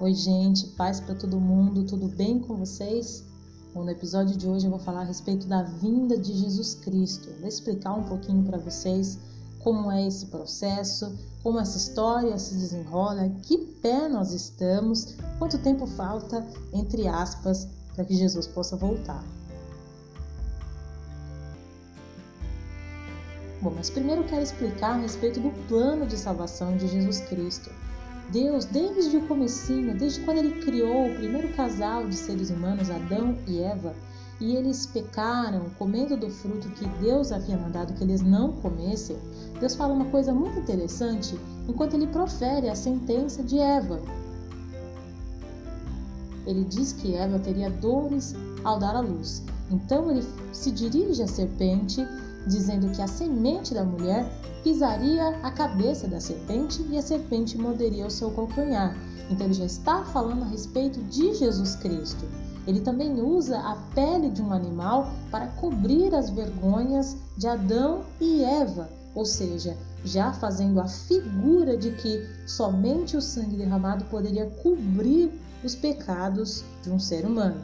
Oi, gente, paz para todo mundo, tudo bem com vocês? Bom, no episódio de hoje eu vou falar a respeito da vinda de Jesus Cristo. Vou explicar um pouquinho para vocês como é esse processo, como essa história se desenrola, que pé nós estamos, quanto tempo falta, entre aspas, para que Jesus possa voltar. Bom, mas primeiro eu quero explicar a respeito do plano de salvação de Jesus Cristo. Deus, desde o comecinho, desde quando ele criou o primeiro casal de seres humanos, Adão e Eva, e eles pecaram comendo do fruto que Deus havia mandado que eles não comessem, Deus fala uma coisa muito interessante enquanto ele profere a sentença de Eva. Ele diz que Eva teria dores ao dar à luz. Então ele se dirige à serpente, dizendo que a semente da mulher pisaria a cabeça da serpente e a serpente morderia o seu calcanhar. Então ele já está falando a respeito de Jesus Cristo. Ele também usa a pele de um animal para cobrir as vergonhas de Adão e Eva, ou seja, já fazendo a figura de que somente o sangue derramado poderia cobrir os pecados de um ser humano.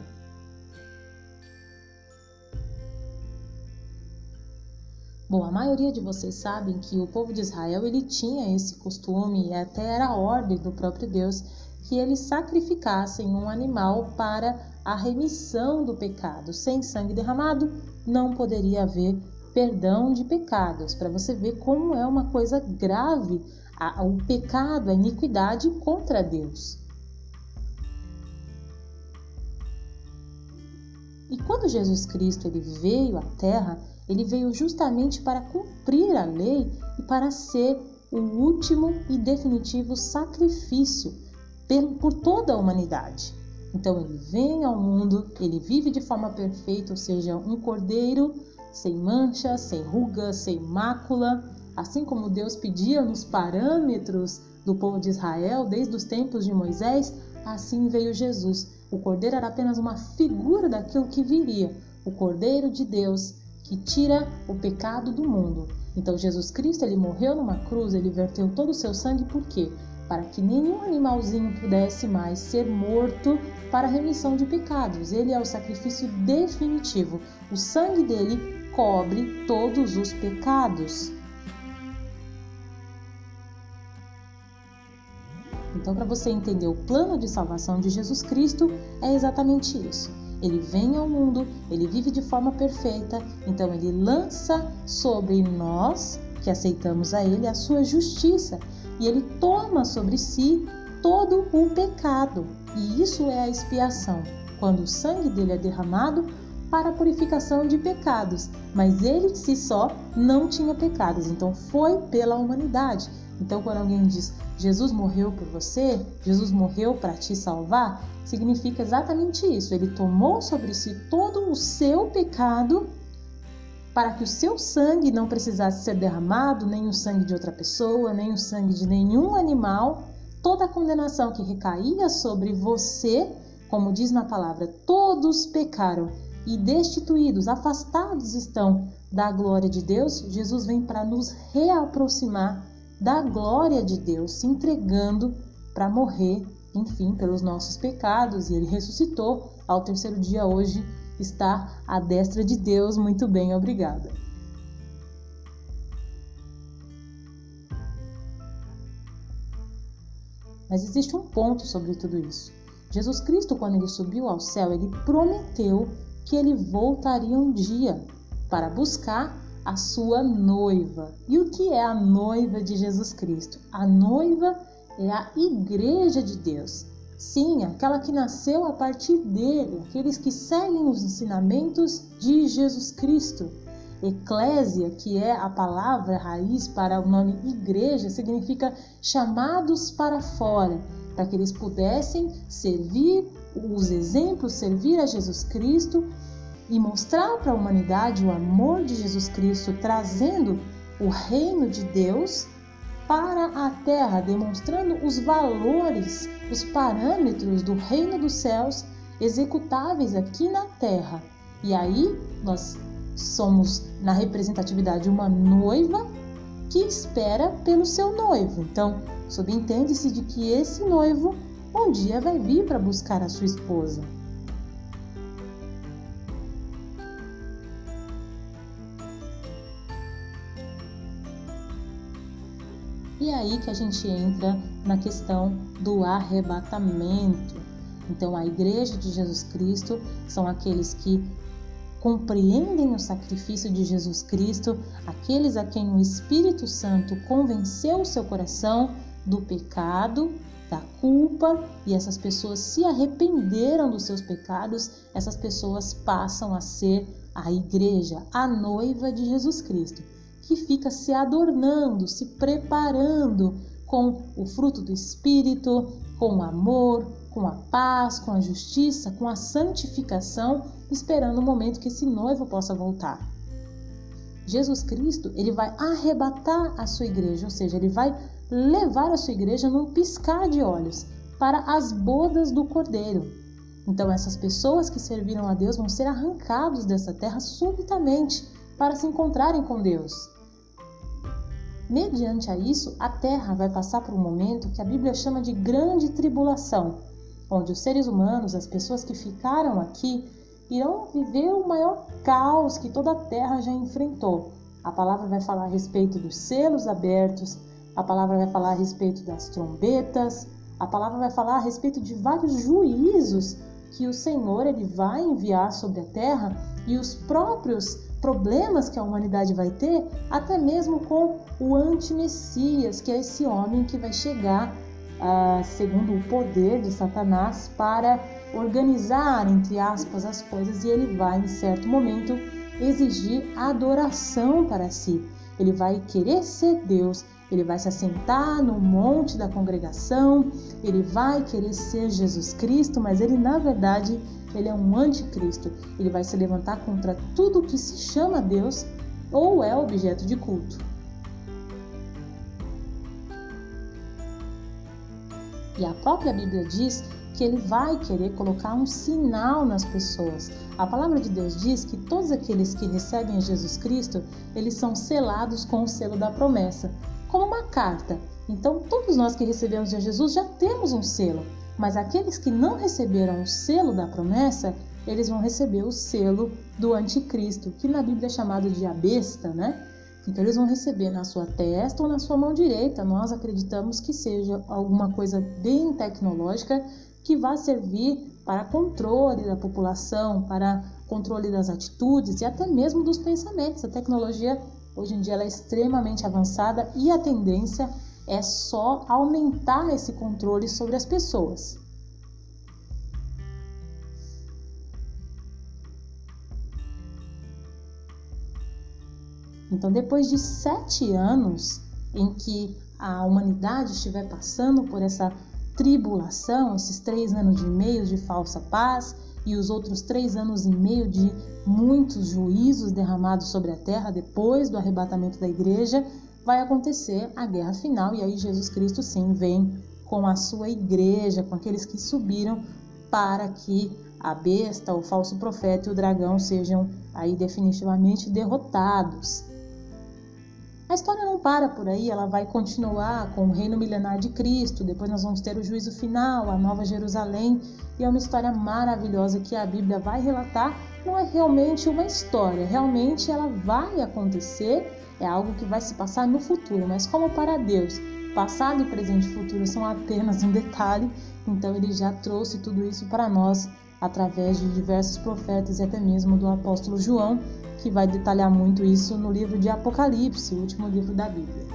Bom, a maioria de vocês sabem que o povo de Israel ele tinha esse costume e até era ordem do próprio Deus que eles sacrificassem um animal para a remissão do pecado. Sem sangue derramado não poderia haver perdão de pecados. Para você ver como é uma coisa grave o pecado, a iniquidade contra Deus. E quando Jesus Cristo ele veio à Terra, ele veio justamente para cumprir a lei e para ser o último e definitivo sacrifício por toda a humanidade. Então ele vem ao mundo, ele vive de forma perfeita, ou seja, um cordeiro sem mancha, sem ruga, sem mácula, assim como Deus pedia nos parâmetros do povo de Israel desde os tempos de Moisés, assim veio Jesus. O cordeiro era apenas uma figura daquilo que viria, o cordeiro de Deus que tira o pecado do mundo. Então Jesus Cristo ele morreu numa cruz, ele verteu todo o seu sangue por quê? Para que nenhum animalzinho pudesse mais ser morto para a remissão de pecados. Ele é o sacrifício definitivo. O sangue dele cobre todos os pecados. Então, para você entender o plano de salvação de Jesus Cristo, é exatamente isso. Ele vem ao mundo, ele vive de forma perfeita, então ele lança sobre nós, que aceitamos a ele, a sua justiça e ele toma sobre si todo o pecado. E isso é a expiação, quando o sangue dele é derramado para a purificação de pecados, mas ele em si só não tinha pecados, então foi pela humanidade. Então, quando alguém diz Jesus morreu por você, Jesus morreu para te salvar, significa exatamente isso. Ele tomou sobre si todo o seu pecado para que o seu sangue não precisasse ser derramado, nem o sangue de outra pessoa, nem o sangue de nenhum animal. Toda a condenação que recaía sobre você, como diz na palavra, todos pecaram e destituídos, afastados estão da glória de Deus. Jesus vem para nos reaproximar da glória de Deus, se entregando para morrer, enfim, pelos nossos pecados, e ele ressuscitou ao terceiro dia hoje, está à destra de Deus. Muito bem, obrigada. Mas existe um ponto sobre tudo isso. Jesus Cristo, quando ele subiu ao céu, ele prometeu que ele voltaria um dia para buscar a sua noiva. E o que é a noiva de Jesus Cristo? A noiva é a igreja de Deus. Sim, aquela que nasceu a partir dele, aqueles que seguem os ensinamentos de Jesus Cristo. Eclésia, que é a palavra raiz para o nome igreja, significa chamados para fora, para que eles pudessem servir os exemplos, servir a Jesus Cristo e mostrar para a humanidade o amor de Jesus Cristo, trazendo o reino de Deus para a terra, demonstrando os valores, os parâmetros do reino dos céus executáveis aqui na terra. E aí nós somos na representatividade uma noiva que espera pelo seu noivo. Então, subentende-se de que esse noivo um dia vai vir para buscar a sua esposa. E é aí que a gente entra na questão do arrebatamento. Então, a Igreja de Jesus Cristo são aqueles que compreendem o sacrifício de Jesus Cristo, aqueles a quem o Espírito Santo convenceu o seu coração do pecado, da culpa, e essas pessoas se arrependeram dos seus pecados, essas pessoas passam a ser a igreja, a noiva de Jesus Cristo, que fica se adornando, se preparando com o fruto do Espírito, com o amor, com a paz, com a justiça, com a santificação, esperando o momento que esse noivo possa voltar. Jesus Cristo, ele vai arrebatar a sua igreja, ou seja, ele vai levar a sua igreja num piscar de olhos para as bodas do Cordeiro. Então essas pessoas que serviram a Deus vão ser arrancados dessa terra subitamente para se encontrarem com Deus. Mediante a isso, a terra vai passar por um momento que a Bíblia chama de grande tribulação, onde os seres humanos, as pessoas que ficaram aqui, irão viver o maior caos que toda a terra já enfrentou. A palavra vai falar a respeito dos selos abertos, a palavra vai falar a respeito das trombetas, a palavra vai falar a respeito de vários juízos que o Senhor ele vai enviar sobre a terra e os próprios problemas que a humanidade vai ter, até mesmo com o anti-messias, que é esse homem que vai chegar ah, segundo o poder de Satanás, para organizar, entre aspas, as coisas e ele vai, em certo momento, exigir adoração para si. Ele vai querer ser Deus, ele vai se assentar no monte da congregação, ele vai querer ser Jesus Cristo, mas ele na verdade ele é um anticristo. Ele vai se levantar contra tudo que se chama Deus ou é objeto de culto. E a própria Bíblia diz que ele vai querer colocar um sinal nas pessoas. A palavra de Deus diz que todos aqueles que recebem Jesus Cristo, eles são selados com o selo da promessa, como uma carta. Então, todos nós que recebemos de Jesus já temos um selo, mas aqueles que não receberam o selo da promessa, eles vão receber o selo do anticristo, que na Bíblia é chamado de a besta, né? Então eles vão receber na sua testa ou na sua mão direita. Nós acreditamos que seja alguma coisa bem tecnológica que vá servir para controle da população, para controle das atitudes e até mesmo dos pensamentos. A tecnologia hoje em dia é extremamente avançada e a tendência é só aumentar esse controle sobre as pessoas. Então, depois de sete anos em que a humanidade estiver passando por essa tribulação, esses três anos e meio de falsa paz e os outros três anos e meio de muitos juízos derramados sobre a terra depois do arrebatamento da igreja, vai acontecer a guerra final e aí Jesus Cristo sim vem com a sua igreja, com aqueles que subiram para que a besta, o falso profeta e o dragão sejam aí definitivamente derrotados. A história não para por aí, ela vai continuar com o reino milenar de Cristo, depois nós vamos ter o juízo final, a Nova Jerusalém, e é uma história maravilhosa que a Bíblia vai relatar. Não é realmente uma história, realmente ela vai acontecer, é algo que vai se passar no futuro, mas como para Deus, passado, presente e futuro são apenas um detalhe, então ele já trouxe tudo isso para nós através de diversos profetas e até mesmo do apóstolo João, que vai detalhar muito isso no livro de Apocalipse, o último livro da Bíblia.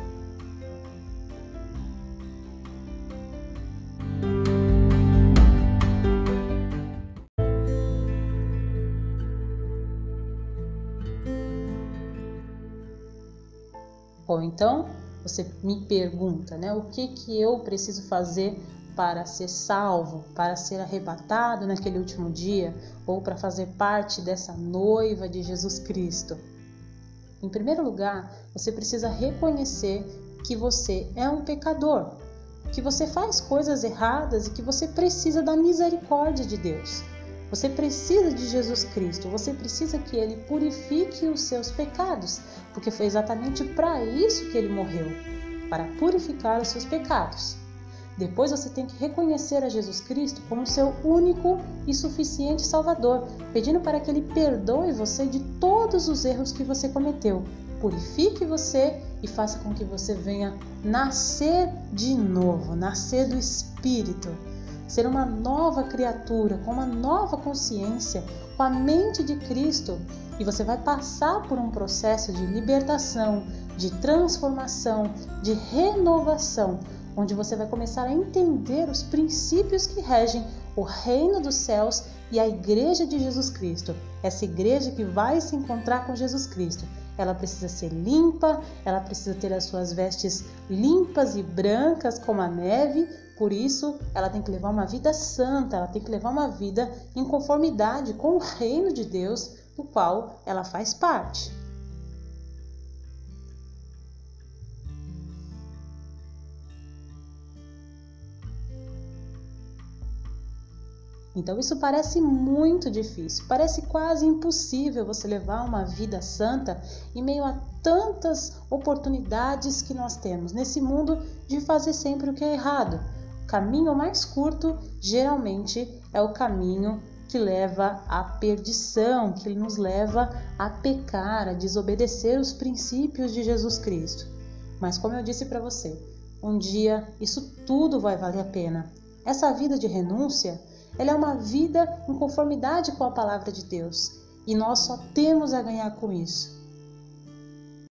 Bom, então você me pergunta, né, o que que eu preciso fazer para ser salvo, para ser arrebatado naquele último dia ou para fazer parte dessa noiva de Jesus Cristo? Em primeiro lugar, você precisa reconhecer que você é um pecador, que você faz coisas erradas e que você precisa da misericórdia de Deus. Você precisa de Jesus Cristo, você precisa que ele purifique os seus pecados, porque foi exatamente para isso que ele morreu para purificar os seus pecados. Depois você tem que reconhecer a Jesus Cristo como seu único e suficiente Salvador, pedindo para que Ele perdoe você de todos os erros que você cometeu, purifique você e faça com que você venha nascer de novo, nascer do Espírito, ser uma nova criatura, com uma nova consciência, com a mente de Cristo. E você vai passar por um processo de libertação, de transformação, de renovação, onde você vai começar a entender os princípios que regem o reino dos céus e a igreja de Jesus Cristo. Essa igreja que vai se encontrar com Jesus Cristo. Ela precisa ser limpa, ela precisa ter as suas vestes limpas e brancas como a neve, por isso ela tem que levar uma vida santa, ela tem que levar uma vida em conformidade com o reino de Deus, do qual ela faz parte. Então isso parece muito difícil, parece quase impossível você levar uma vida santa em meio a tantas oportunidades que nós temos nesse mundo de fazer sempre o que é errado. Caminho mais curto geralmente é o caminho que leva à perdição, que nos leva a pecar, a desobedecer os princípios de Jesus Cristo. Mas como eu disse para você, um dia isso tudo vai valer a pena. Essa vida de renúncia ela é uma vida em conformidade com a palavra de Deus e nós só temos a ganhar com isso.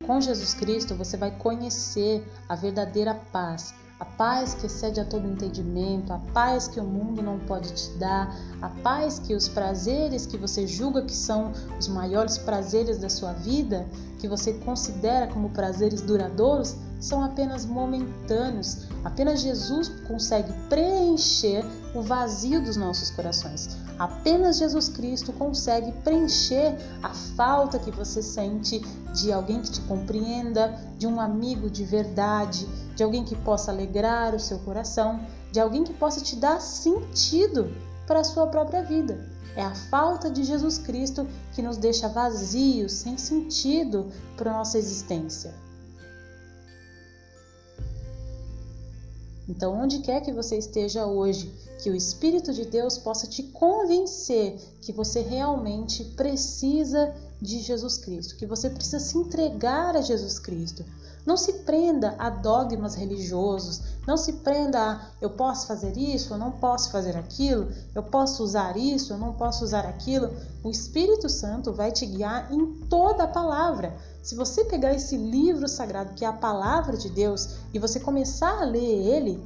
Com Jesus Cristo você vai conhecer a verdadeira paz, a paz que excede a todo entendimento, a paz que o mundo não pode te dar, a paz que os prazeres que você julga que são os maiores prazeres da sua vida, que você considera como prazeres duradouros, são apenas momentâneos. Apenas Jesus consegue preencher o vazio dos nossos corações. Apenas Jesus Cristo consegue preencher a falta que você sente de alguém que te compreenda, de um amigo de verdade, de alguém que possa alegrar o seu coração, de alguém que possa te dar sentido para a sua própria vida. É a falta de Jesus Cristo que nos deixa vazios, sem sentido para a nossa existência. Então, onde quer que você esteja hoje, que o Espírito de Deus possa te convencer que você realmente precisa de Jesus Cristo, que você precisa se entregar a Jesus Cristo. Não se prenda a dogmas religiosos, não se prenda a eu posso fazer isso, eu não posso fazer aquilo, eu posso usar isso, eu não posso usar aquilo. O Espírito Santo vai te guiar em toda a palavra. Se você pegar esse livro sagrado, que é a palavra de Deus, e você começar a ler ele,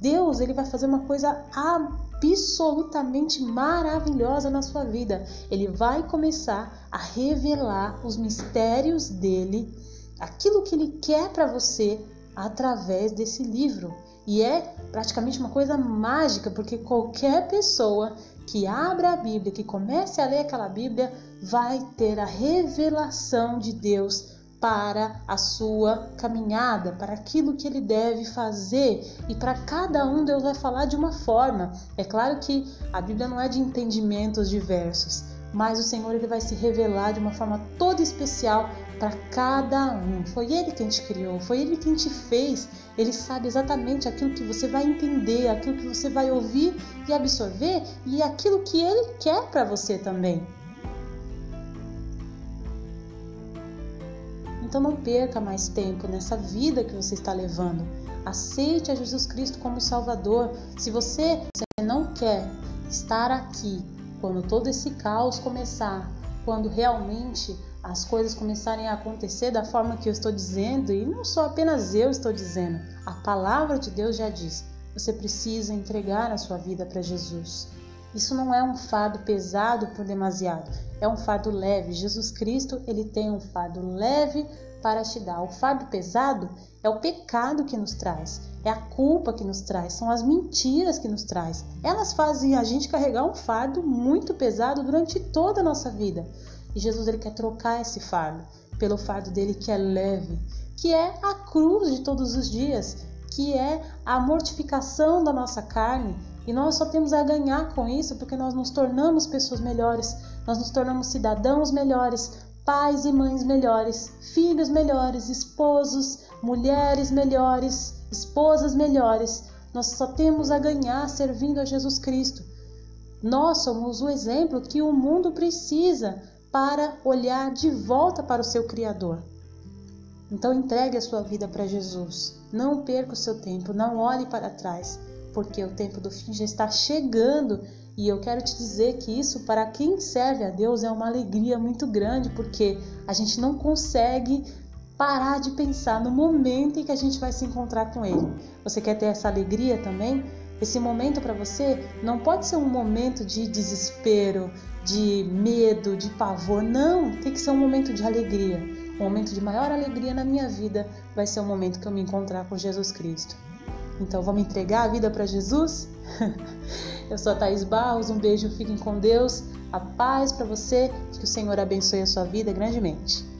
Deus ele vai fazer uma coisa absolutamente maravilhosa na sua vida. Ele vai começar a revelar os mistérios dele, aquilo que ele quer para você através desse livro. E é praticamente uma coisa mágica, porque qualquer pessoa que abra a Bíblia, que comece a ler aquela Bíblia, vai ter a revelação de Deus para a sua caminhada, para aquilo que ele deve fazer. E para cada um Deus vai falar de uma forma. É claro que a Bíblia não é de entendimentos diversos, mas o Senhor ele vai se revelar de uma forma toda especial para cada um. Foi Ele quem te criou, foi Ele quem te fez. Ele sabe exatamente aquilo que você vai entender, aquilo que você vai ouvir e absorver e aquilo que Ele quer para você também. Então não perca mais tempo nessa vida que você está levando. Aceite a Jesus Cristo como Salvador. Se você, você não quer estar aqui quando todo esse caos começar, quando realmente as coisas começarem a acontecer da forma que eu estou dizendo, e não só apenas eu estou dizendo, a palavra de Deus já diz: você precisa entregar a sua vida para Jesus. Isso não é um fardo pesado por demasiado, é um fardo leve. Jesus Cristo, ele tem um fardo leve para te dar. O fardo pesado é o pecado que nos traz, é a culpa que nos traz, são as mentiras que nos traz. Elas fazem a gente carregar um fardo muito pesado durante toda a nossa vida. E Jesus ele quer trocar esse fardo pelo fardo dele que é leve, que é a cruz de todos os dias, que é a mortificação da nossa carne, e nós só temos a ganhar com isso porque nós nos tornamos pessoas melhores, nós nos tornamos cidadãos melhores, pais e mães melhores, filhos melhores, esposos, mulheres melhores, esposas melhores. Nós só temos a ganhar servindo a Jesus Cristo. Nós somos o exemplo que o mundo precisa para olhar de volta para o seu Criador. Então entregue a sua vida para Jesus. Não perca o seu tempo, não olhe para trás, porque o tempo do fim já está chegando e eu quero te dizer que isso para quem serve a Deus é uma alegria muito grande, porque a gente não consegue parar de pensar no momento em que a gente vai se encontrar com Ele. Você quer ter essa alegria também? Esse momento para você não pode ser um momento de desespero, de medo, de pavor. Não, tem que ser um momento de alegria. O momento de maior alegria na minha vida vai ser o momento que eu me encontrar com Jesus Cristo. Então vamos entregar a vida para Jesus? eu sou a Thaís Barros, um beijo, fiquem com Deus, a paz para você, que o Senhor abençoe a sua vida grandemente.